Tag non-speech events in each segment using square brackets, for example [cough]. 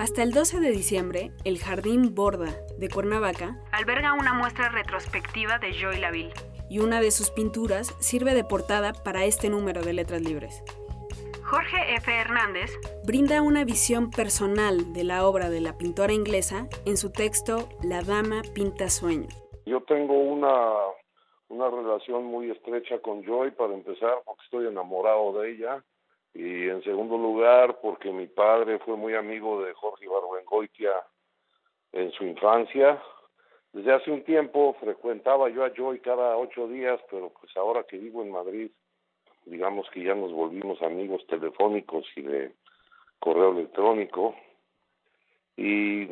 Hasta el 12 de diciembre, el Jardín Borda de Cuernavaca alberga una muestra retrospectiva de Joy Laville y una de sus pinturas sirve de portada para este número de Letras Libres. Jorge F. Hernández brinda una visión personal de la obra de la pintora inglesa en su texto La Dama Pinta Sueño. Yo tengo una, una relación muy estrecha con Joy para empezar porque estoy enamorado de ella y en segundo lugar porque mi padre fue muy amigo de Jorge Barbengoitia en su infancia. Desde hace un tiempo frecuentaba yo a Joy cada ocho días, pero pues ahora que vivo en Madrid, digamos que ya nos volvimos amigos telefónicos y de correo electrónico. Y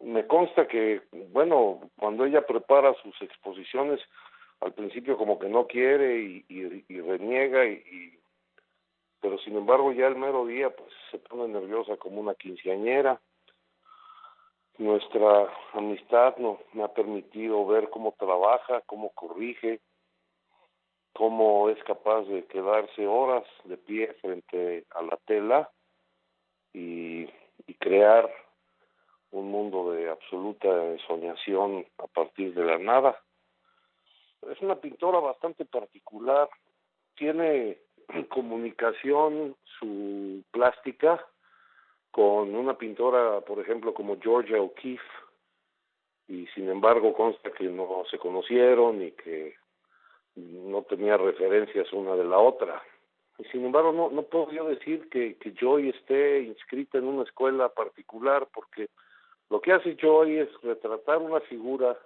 me consta que, bueno, cuando ella prepara sus exposiciones, al principio como que no quiere y, y reniega y, pero sin embargo ya el mero día pues se pone nerviosa como una quinceañera. Nuestra amistad no, me ha permitido ver cómo trabaja, cómo corrige, cómo es capaz de quedarse horas de pie frente a la tela y, y crear un mundo de absoluta soñación a partir de la nada. Es una pintora bastante particular, tiene comunicación su plástica con una pintora, por ejemplo, como Georgia O'Keeffe, y sin embargo consta que no se conocieron y que no tenía referencias una de la otra. Y sin embargo no, no puedo yo decir que, que Joy esté inscrita en una escuela particular porque lo que hace Joy es retratar una figura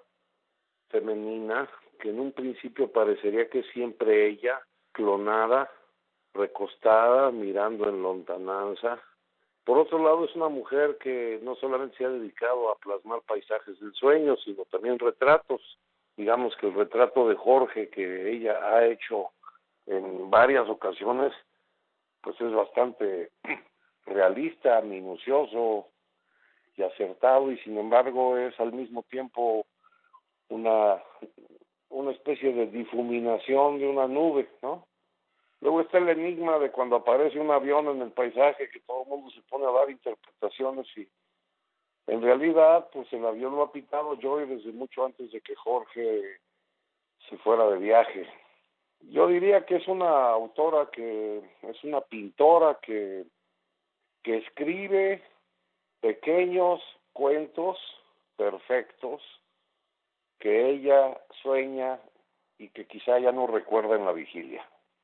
femenina que en un principio parecería que siempre ella, clonada, recostada, mirando en lontananza. Por otro lado, es una mujer que no solamente se ha dedicado a plasmar paisajes del sueño, sino también retratos. Digamos que el retrato de Jorge que ella ha hecho en varias ocasiones, pues es bastante [clears throat] realista, minucioso y acertado, y sin embargo es al mismo tiempo una, una especie de difuminación de una nube, ¿no? Luego está el enigma de cuando aparece un avión en el paisaje que todo el mundo se pone a dar interpretaciones y en realidad pues el avión lo ha pitado Joy desde mucho antes de que Jorge se fuera de viaje. Yo diría que es una autora que es una pintora que que escribe pequeños cuentos perfectos que ella sueña y que quizá ya no recuerda en la vigilia.